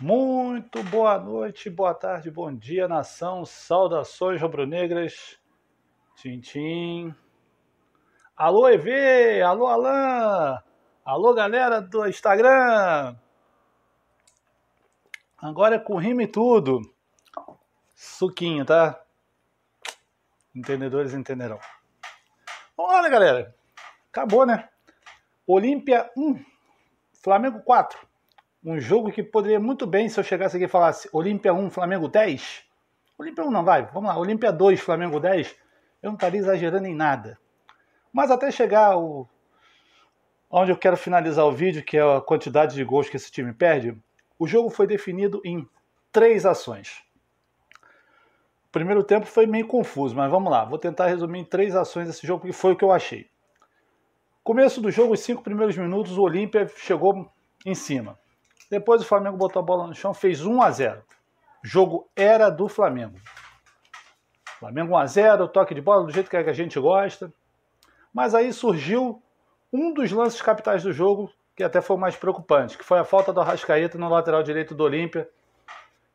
Muito boa noite, boa tarde, bom dia, nação. Saudações rubro-negras. Tintim. Alô, EV! Alô, Alain! Alô, galera do Instagram! Agora é com rima e tudo. Suquinho, tá? Entendedores entenderão. Olha, galera. Acabou, né? Olímpia 1, Flamengo 4. Um jogo que poderia muito bem, se eu chegasse aqui e falasse Olímpia 1, Flamengo 10. Olímpia 1 não, vai, vamos lá. Olímpia 2, Flamengo 10. Eu não estaria exagerando em nada. Mas até chegar o... onde eu quero finalizar o vídeo, que é a quantidade de gols que esse time perde, o jogo foi definido em três ações. O primeiro tempo foi meio confuso, mas vamos lá. Vou tentar resumir em três ações esse jogo, porque foi o que eu achei. Começo do jogo, os cinco primeiros minutos, o Olímpia chegou em cima. Depois o Flamengo botou a bola no chão, fez 1 a 0. O jogo era do Flamengo. Flamengo 1 a 0, toque de bola do jeito que a gente gosta. Mas aí surgiu um dos lances capitais do jogo, que até foi o mais preocupante, que foi a falta do Arrascaeta no lateral direito do Olímpia,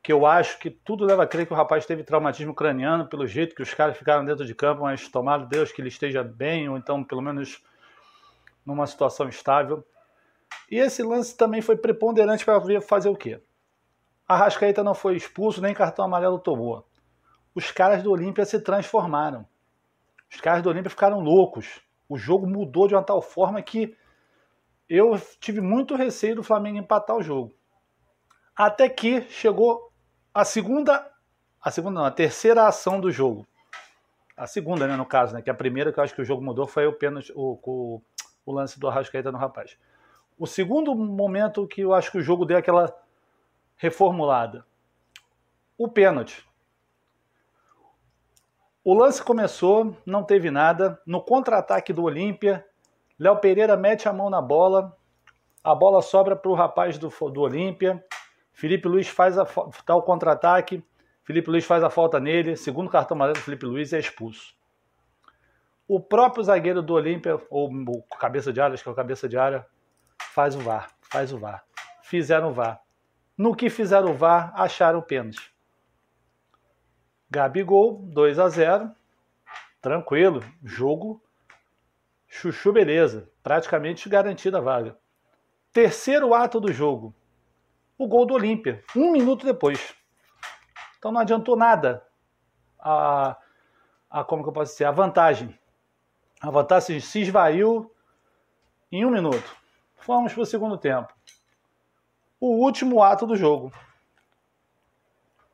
que eu acho que tudo leva a crer que o rapaz teve traumatismo craniano pelo jeito que os caras ficaram dentro de campo, mas tomado Deus que ele esteja bem, ou então pelo menos numa situação estável. E esse lance também foi preponderante para fazer o quê? A Rascaeta não foi expulso, nem cartão amarelo tomou. Os caras do Olímpia se transformaram. Os caras do Olímpia ficaram loucos. O jogo mudou de uma tal forma que eu tive muito receio do Flamengo empatar o jogo. Até que chegou a segunda, a segunda não, a terceira ação do jogo. A segunda, né, no caso, né, que a primeira que eu acho que o jogo mudou foi o pênalti, o, o, o lance do Arrascaeta no rapaz. O segundo momento que eu acho que o jogo deu aquela reformulada. O pênalti. O lance começou, não teve nada. No contra-ataque do Olímpia, Léo Pereira mete a mão na bola. A bola sobra para o rapaz do, do Olímpia. Felipe Luiz faz a, tá o contra-ataque. Felipe Luiz faz a falta nele. Segundo cartão amarelo Felipe Luiz é expulso. O próprio zagueiro do Olímpia, ou o cabeça de área, acho que é o cabeça de área, faz o VAR, faz o VAR. Fizeram o VAR. No que fizeram o VAR, acharam o pênalti. Gabigol, 2 a 0 Tranquilo, jogo chuchu beleza, praticamente garantida a vaga. Terceiro ato do jogo, o gol do Olímpia, um minuto depois. Então não adiantou nada a, a como que eu posso dizer, a vantagem. A vantagem se esvaiu em um minuto. Vamos para o segundo tempo. O último ato do jogo.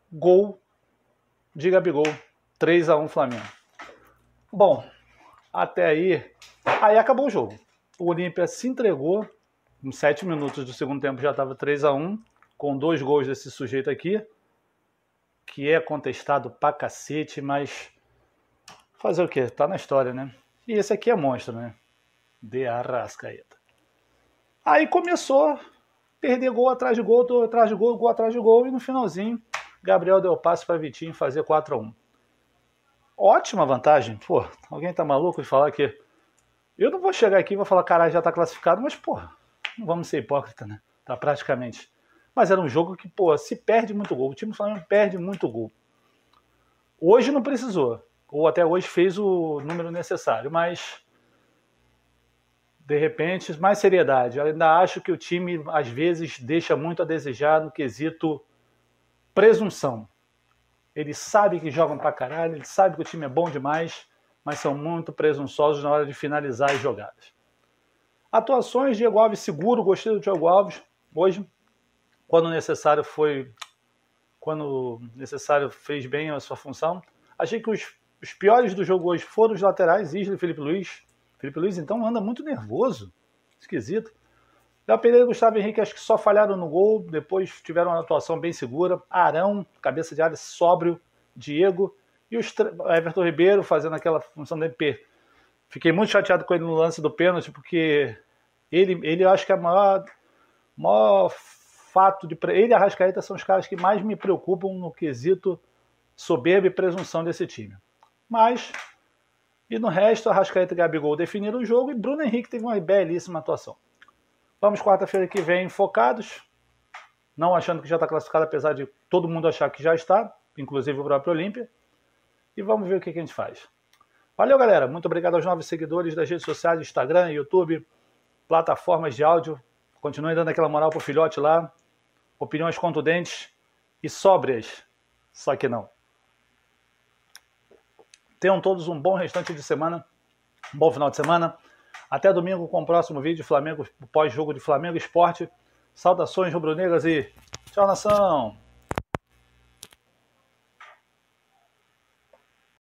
Gol de Gabigol. 3 a 1 Flamengo. Bom, até aí. Aí acabou o jogo. O Olímpia se entregou. Em 7 minutos do segundo tempo já estava 3 a 1 com dois gols desse sujeito aqui, que é contestado pra cacete, mas fazer o quê? Tá na história, né? E esse aqui é monstro, né? De Arrascaeta. Aí começou a perder gol atrás de gol, atrás de gol, gol atrás de gol, e no finalzinho, Gabriel deu passe para Vitinho fazer 4 a 1 Ótima vantagem. Pô, alguém tá maluco de falar que. Eu não vou chegar aqui e vou falar, caralho, já tá classificado, mas, pô, não vamos ser hipócrita, né? Tá praticamente. Mas era um jogo que, pô, se perde muito gol. O time do Flamengo perde muito gol. Hoje não precisou. Ou até hoje fez o número necessário, mas de repente, mais seriedade. Eu ainda acho que o time, às vezes, deixa muito a desejar no quesito presunção. Eles sabem que jogam pra caralho, eles sabem que o time é bom demais, mas são muito presunçosos na hora de finalizar as jogadas. Atuações, Diego Alves seguro, gostei do Diego Alves hoje. Quando necessário foi. Quando necessário fez bem a sua função. Achei que os, os piores do jogo hoje foram os laterais, Isla e Felipe Luiz. Felipe Luiz, então, anda muito nervoso. Esquisito. Léo Pereira e Gustavo Henrique acho que só falharam no gol, depois tiveram uma atuação bem segura. Arão, cabeça de área sóbrio, Diego e o Everton Ribeiro fazendo aquela função do MP. Fiquei muito chateado com ele no lance do pênalti, porque ele, ele acho que é o maior, maior fato de. Ele e a Rascaeta são os caras que mais me preocupam no quesito soberba e presunção desse time. Mas e no resto, Arrascaeta e Gabigol definiram o jogo e Bruno Henrique teve uma belíssima atuação. Vamos quarta-feira que vem focados. não achando que já está classificado, apesar de todo mundo achar que já está, inclusive o próprio Olímpia. E vamos ver o que, a gente faz. Valeu, galera. Muito obrigado aos novos seguidores das redes sociais, Instagram, YouTube, plataformas de áudio. Continue dando aquela moral pro filhote lá. Opiniões contundentes e sóbrias. Só que não. Tenham todos um bom restante de semana. Um bom final de semana. Até domingo com o próximo vídeo Flamengo pós-jogo de Flamengo Esporte. Saudações rubro-negras e tchau nação!